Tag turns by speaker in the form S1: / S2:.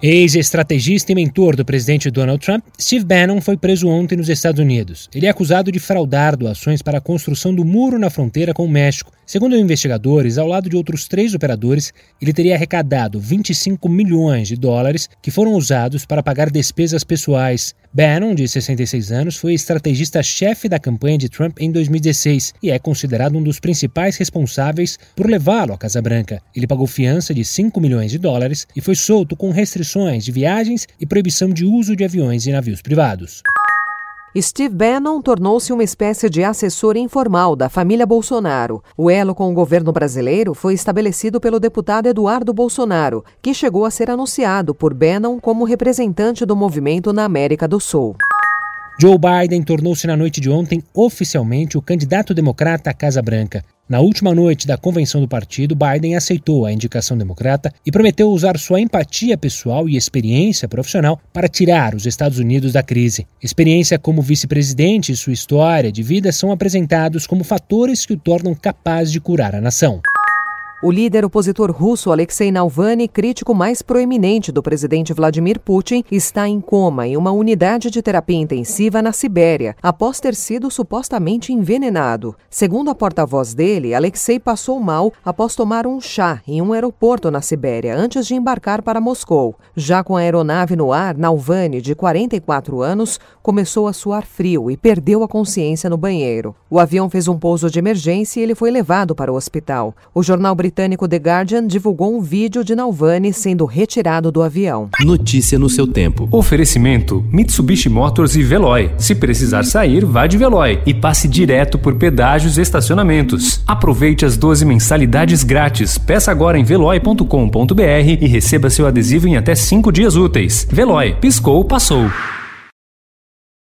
S1: Ex-estrategista e mentor do presidente Donald Trump, Steve Bannon foi preso ontem nos Estados Unidos. Ele é acusado de fraudar doações para a construção do muro na fronteira com o México. Segundo investigadores, ao lado de outros três operadores, ele teria arrecadado 25 milhões de dólares que foram usados para pagar despesas pessoais. Bannon, de 66 anos, foi estrategista-chefe da campanha de Trump em 2016 e é considerado um dos principais responsáveis por levá-lo à Casa Branca. Ele pagou fiança de 5 milhões de dólares e foi solto com restrições de viagens e proibição de uso de aviões e navios privados.
S2: Steve Bannon tornou-se uma espécie de assessor informal da família Bolsonaro. O elo com o governo brasileiro foi estabelecido pelo deputado Eduardo Bolsonaro, que chegou a ser anunciado por Bannon como representante do movimento na América do Sul.
S1: Joe Biden tornou-se na noite de ontem oficialmente o candidato democrata à Casa Branca. Na última noite da convenção do partido, Biden aceitou a indicação democrata e prometeu usar sua empatia pessoal e experiência profissional para tirar os Estados Unidos da crise. Experiência como vice-presidente e sua história de vida são apresentados como fatores que o tornam capaz de curar a nação.
S2: O líder opositor russo Alexei Navalny, crítico mais proeminente do presidente Vladimir Putin, está em coma em uma unidade de terapia intensiva na Sibéria, após ter sido supostamente envenenado. Segundo a porta-voz dele, Alexei passou mal após tomar um chá em um aeroporto na Sibéria antes de embarcar para Moscou. Já com a aeronave no ar, Navalny, de 44 anos, começou a suar frio e perdeu a consciência no banheiro. O avião fez um pouso de emergência e ele foi levado para o hospital. O jornal britânico The Guardian divulgou um vídeo de Nalvani sendo retirado do avião.
S3: Notícia no seu tempo.
S4: Oferecimento: Mitsubishi Motors e Veloy. Se precisar sair, vá de Veloy e passe direto por pedágios e estacionamentos. Aproveite as 12 mensalidades grátis. Peça agora em veloy.com.br e receba seu adesivo em até 5 dias úteis. Veloy, piscou, passou.